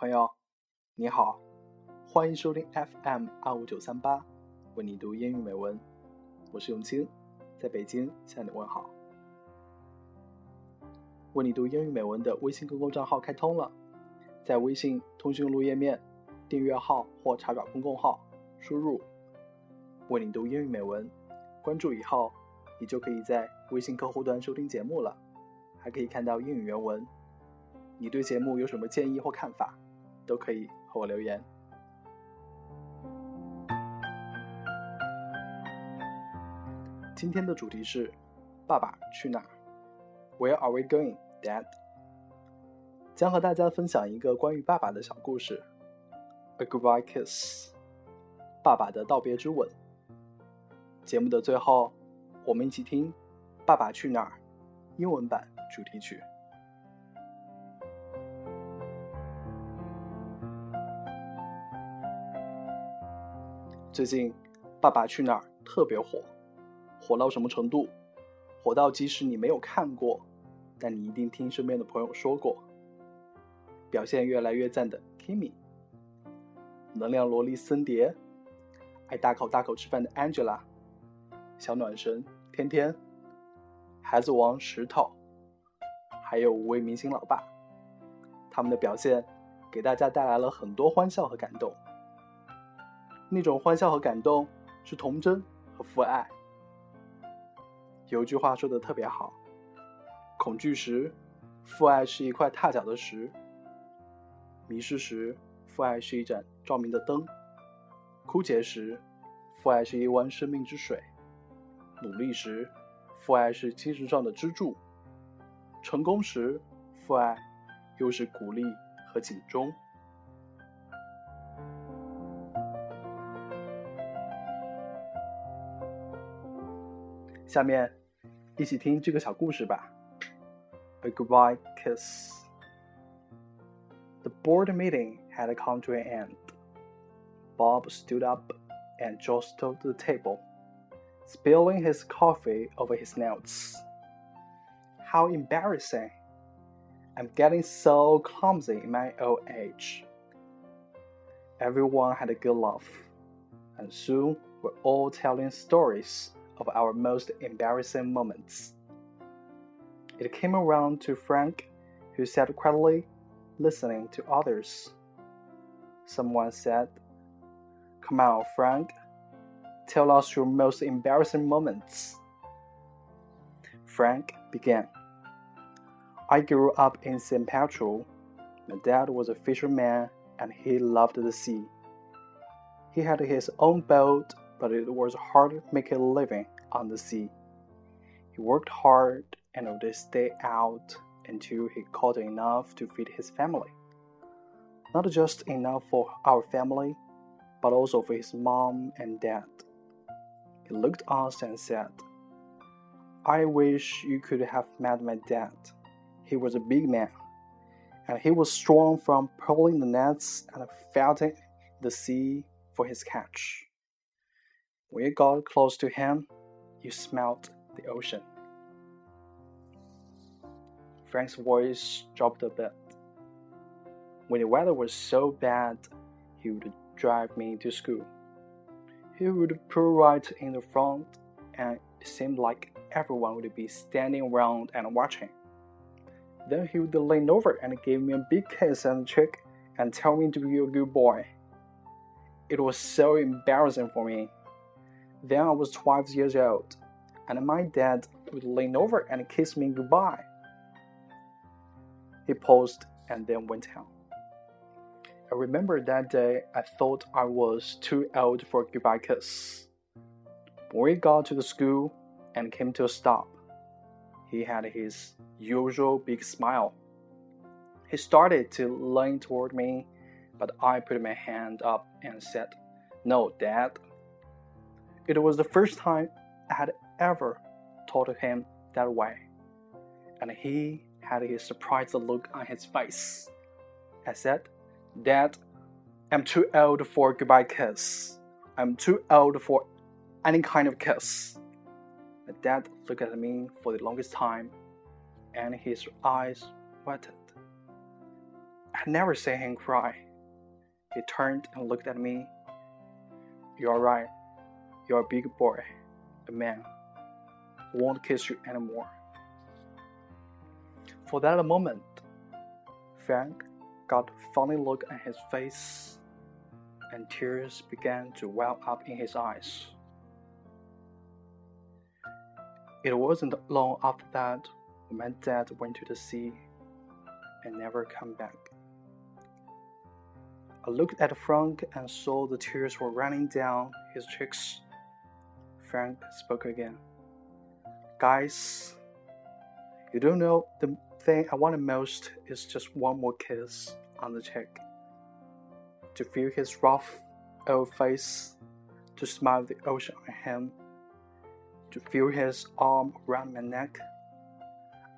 朋友，你好，欢迎收听 FM 二五九三八，为你读英语美文。我是永清，在北京向你问好。为你读英语美文的微信公共账号开通了，在微信通讯录页面订阅号或查找公共号，输入“为你读英语美文”，关注以后，你就可以在微信客户端收听节目了，还可以看到英语原文。你对节目有什么建议或看法？都可以和我留言。今天的主题是“爸爸去哪儿 ”，Where are we going, Dad？将和大家分享一个关于爸爸的小故事，A goodbye kiss，爸爸的道别之吻。节目的最后，我们一起听《爸爸去哪儿》英文版主题曲。最近，《爸爸去哪儿》特别火，火到什么程度？火到即使你没有看过，但你一定听身边的朋友说过。表现越来越赞的 Kimi，能量萝莉森蝶，爱大口大口吃饭的 Angela，小暖神天天，孩子王石头，还有五位明星老爸，他们的表现给大家带来了很多欢笑和感动。那种欢笑和感动是童真和父爱。有一句话说的特别好：恐惧时，父爱是一块踏脚的石；迷失时，父爱是一盏照明的灯；枯竭时，父爱是一湾生命之水；努力时，父爱是精神上的支柱；成功时，父爱又是鼓励和警钟。下面，一起听这个小故事吧。A goodbye kiss. The board meeting had come to an end. Bob stood up and jostled the table, spilling his coffee over his notes. How embarrassing! I'm getting so clumsy in my old age. Everyone had a good laugh, and soon we're all telling stories of our most embarrassing moments. It came around to Frank, who sat quietly listening to others. Someone said, Come on, Frank, tell us your most embarrassing moments. Frank began. I grew up in San Pedro. My dad was a fisherman and he loved the sea. He had his own boat but it was hard to make a living on the sea. He worked hard and would stay out until he caught enough to feed his family. Not just enough for our family, but also for his mom and dad. He looked us and said, I wish you could have met my dad. He was a big man, and he was strong from pulling the nets and felting the sea for his catch. When you got close to him, you smelled the ocean. Frank's voice dropped a bit. When the weather was so bad, he would drive me to school. He would pull right in the front, and it seemed like everyone would be standing around and watching. Then he would lean over and give me a big kiss on the cheek and tell me to be a good boy. It was so embarrassing for me. Then I was 12 years old, and my dad would lean over and kiss me goodbye. He paused and then went on. I remember that day I thought I was too old for a goodbye kiss. We got to the school and came to a stop, he had his usual big smile. He started to lean toward me, but I put my hand up and said, No, Dad, it was the first time I had ever talked to him that way, and he had his surprised look on his face. I said, Dad, I'm too old for a goodbye kiss. I'm too old for any kind of kiss. My dad looked at me for the longest time, and his eyes wetted. I never seen him cry. He turned and looked at me. You're right. You're a big boy, a man. Won't kiss you anymore. For that moment, Frank got a funny look on his face, and tears began to well up in his eyes. It wasn't long after that my dad went to the sea and never came back. I looked at Frank and saw the tears were running down his cheeks. Frank spoke again. Guys, you don't know the thing I wanted most is just one more kiss on the cheek. To feel his rough old face, to smile the ocean on him, to feel his arm around my neck.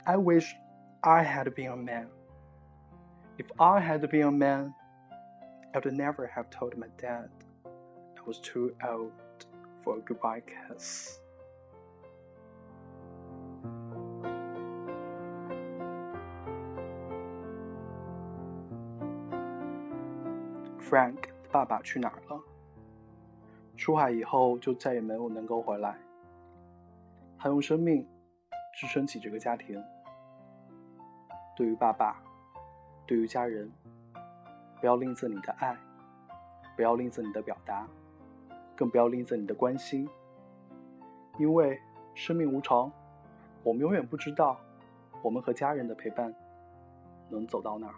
I wish I had been a man. If I had been a man, I would never have told my dad I was too old for a goodbye kiss. Frank 的爸爸去哪儿了？出海以后就再也没有能够回来。他用生命支撑起这个家庭。对于爸爸，对于家人，不要吝啬你的爱，不要吝啬你的表达，更不要吝啬你的关心。因为生命无常，我们永远不知道我们和家人的陪伴能走到哪儿。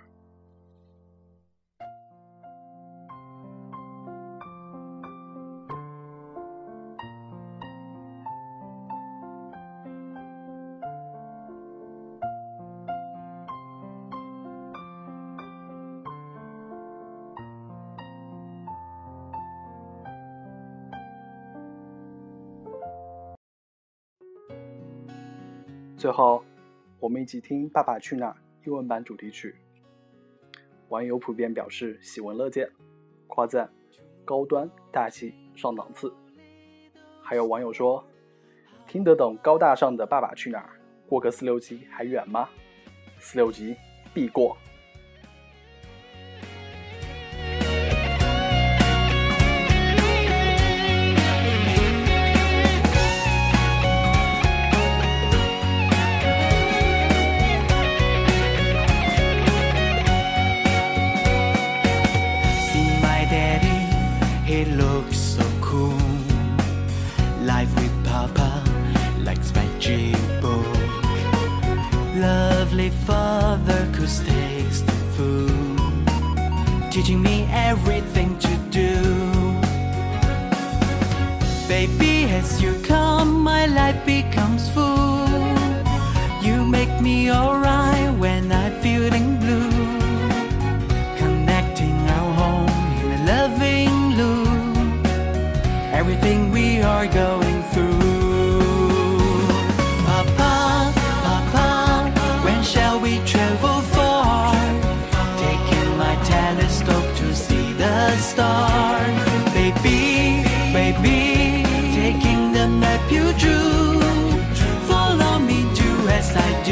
最后，我们一起听《爸爸去哪儿》英文版主题曲。网友普遍表示喜闻乐见，夸赞高端大气上档次。还有网友说，听得懂高大上的《爸爸去哪儿》，过个四六级还远吗？四六级必过。Teaching me everything to do. Baby, as you come, my life becomes full. You make me alright when I'm feeling blue. Connecting our home in a loving loop. Everything we are going through.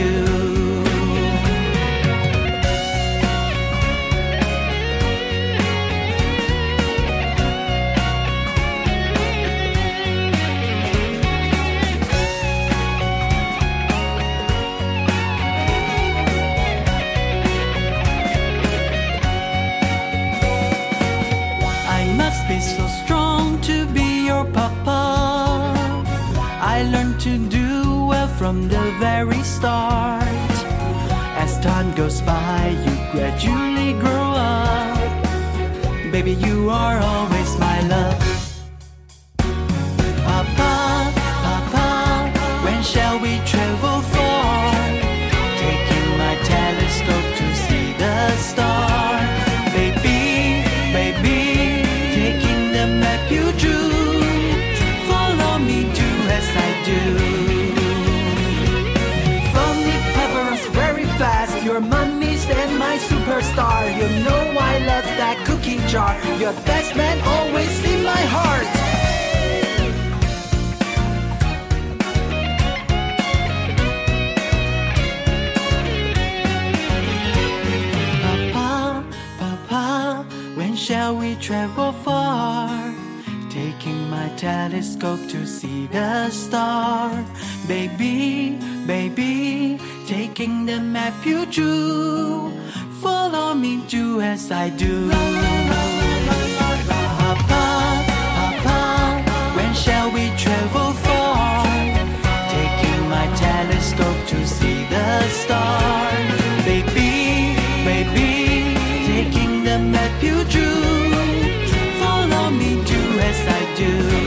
As from the very start. As time goes by, you gradually grow up. Baby, you are always my love. Jar. Your best man always in my heart. Papa, Papa, when shall we travel far? Taking my telescope to see the star. Baby, baby, taking the map you drew. Follow me, do as I do. Papa, Papa, when shall we travel far? Taking my telescope to see the star. Baby, baby, taking the map you drew. Follow me, do as I do.